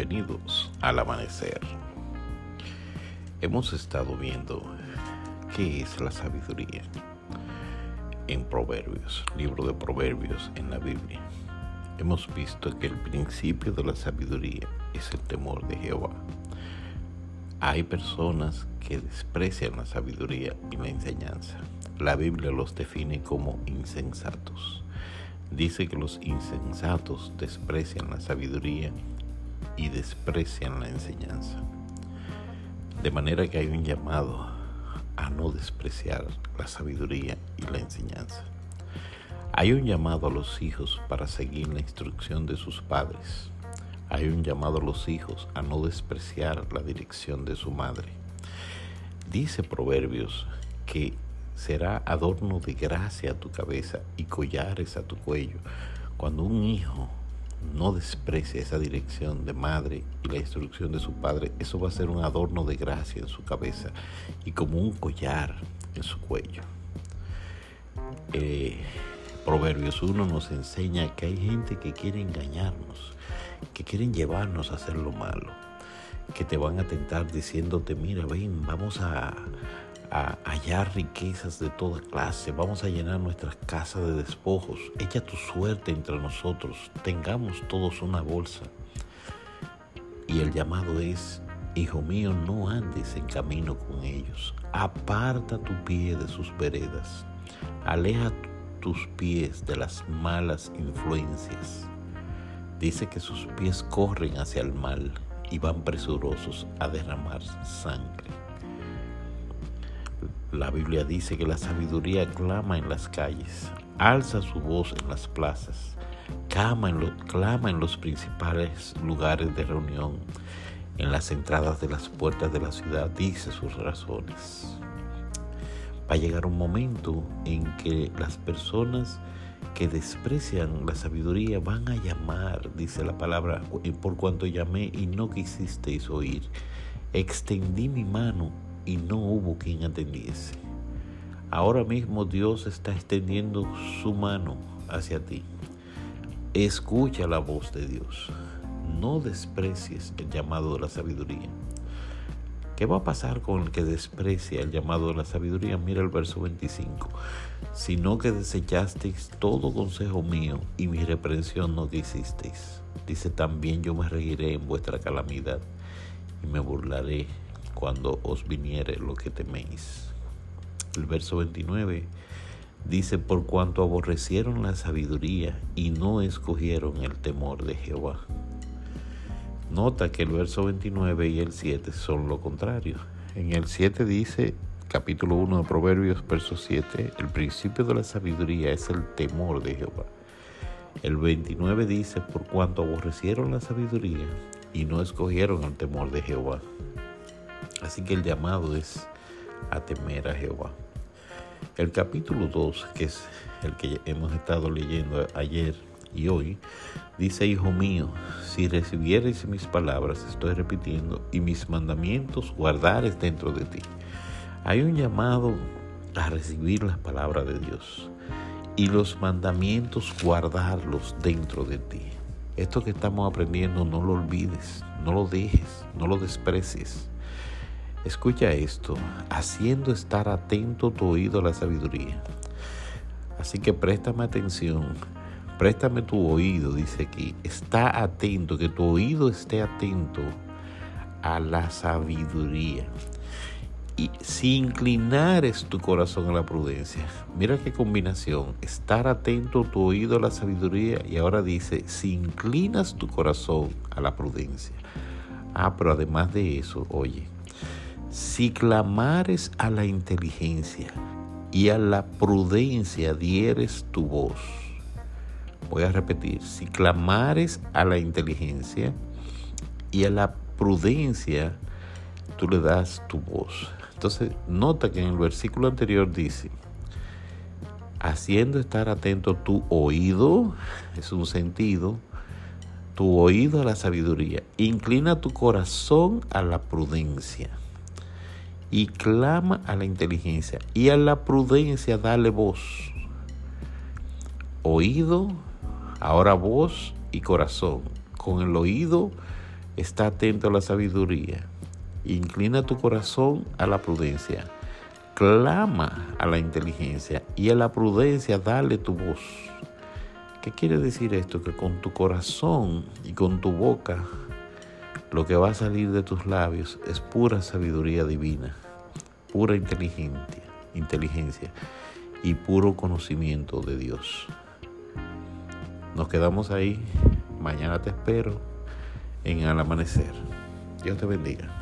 Bienvenidos al amanecer. Hemos estado viendo qué es la sabiduría en Proverbios, libro de Proverbios en la Biblia. Hemos visto que el principio de la sabiduría es el temor de Jehová. Hay personas que desprecian la sabiduría y la enseñanza. La Biblia los define como insensatos. Dice que los insensatos desprecian la sabiduría y desprecian la enseñanza. De manera que hay un llamado a no despreciar la sabiduría y la enseñanza. Hay un llamado a los hijos para seguir la instrucción de sus padres. Hay un llamado a los hijos a no despreciar la dirección de su madre. Dice Proverbios que será adorno de gracia a tu cabeza y collares a tu cuello cuando un hijo no desprecia esa dirección de madre y la instrucción de su padre, eso va a ser un adorno de gracia en su cabeza y como un collar en su cuello. Eh, Proverbios 1 nos enseña que hay gente que quiere engañarnos, que quieren llevarnos a hacer lo malo, que te van a tentar diciéndote, mira, ven, vamos a, a hallar riquezas de toda clase, vamos a llenar nuestras casas de despojos, echa tu suerte entre nosotros, tengamos todos una bolsa. Y el llamado es, hijo mío, no andes en camino con ellos, aparta tu pie de sus veredas, aleja tus pies de las malas influencias. Dice que sus pies corren hacia el mal y van presurosos a derramar sangre. La Biblia dice que la sabiduría clama en las calles, alza su voz en las plazas, clama en, los principales lugares de reunión, en las entradas de las puertas de la ciudad, dice sus razones. Va a llegar un momento en que las personas que desprecian la sabiduría van a llamar, dice la palabra, por cuanto llamé y no quisisteis oír. Extendí mi mano y no hubo quien atendiese. Ahora mismo Dios está extendiendo su mano hacia ti. Escucha la voz de Dios. No desprecies el llamado de la sabiduría. ¿Qué va a pasar con el que desprecia el llamado de la sabiduría? Mira el verso 25. Sino que desechasteis todo consejo mío y mi reprensión no quisisteis. Dice también yo me reiré en vuestra calamidad y me burlaré cuando os viniere lo que teméis. El verso 29 dice, por cuanto aborrecieron la sabiduría y no escogieron el temor de Jehová. Nota que el verso 29 y el 7 son lo contrario. En el 7 dice, capítulo 1 de Proverbios, verso 7, el principio de la sabiduría es el temor de Jehová. El 29 dice, por cuanto aborrecieron la sabiduría y no escogieron el temor de Jehová. Así que el llamado es a temer a Jehová. El capítulo 2, que es el que hemos estado leyendo ayer y hoy, dice, Hijo mío, si recibieres mis palabras, estoy repitiendo, y mis mandamientos guardares dentro de ti. Hay un llamado a recibir las palabras de Dios y los mandamientos guardarlos dentro de ti. Esto que estamos aprendiendo no lo olvides, no lo dejes, no lo desprecies. Escucha esto, haciendo estar atento tu oído a la sabiduría. Así que préstame atención, préstame tu oído, dice aquí. Está atento, que tu oído esté atento a la sabiduría. Y si inclinares tu corazón a la prudencia, mira qué combinación, estar atento tu oído a la sabiduría y ahora dice, si inclinas tu corazón a la prudencia. Ah, pero además de eso, oye, si clamares a la inteligencia y a la prudencia dieres tu voz. Voy a repetir, si clamares a la inteligencia y a la prudencia, tú le das tu voz. Entonces, nota que en el versículo anterior dice, haciendo estar atento tu oído, es un sentido, tu oído a la sabiduría, inclina tu corazón a la prudencia y clama a la inteligencia y a la prudencia dale voz. Oído, ahora voz y corazón. Con el oído Está atento a la sabiduría. Inclina tu corazón a la prudencia. Clama a la inteligencia y a la prudencia dale tu voz. ¿Qué quiere decir esto? Que con tu corazón y con tu boca lo que va a salir de tus labios es pura sabiduría divina, pura inteligencia, inteligencia y puro conocimiento de Dios. Nos quedamos ahí. Mañana te espero en el amanecer. Dios te bendiga.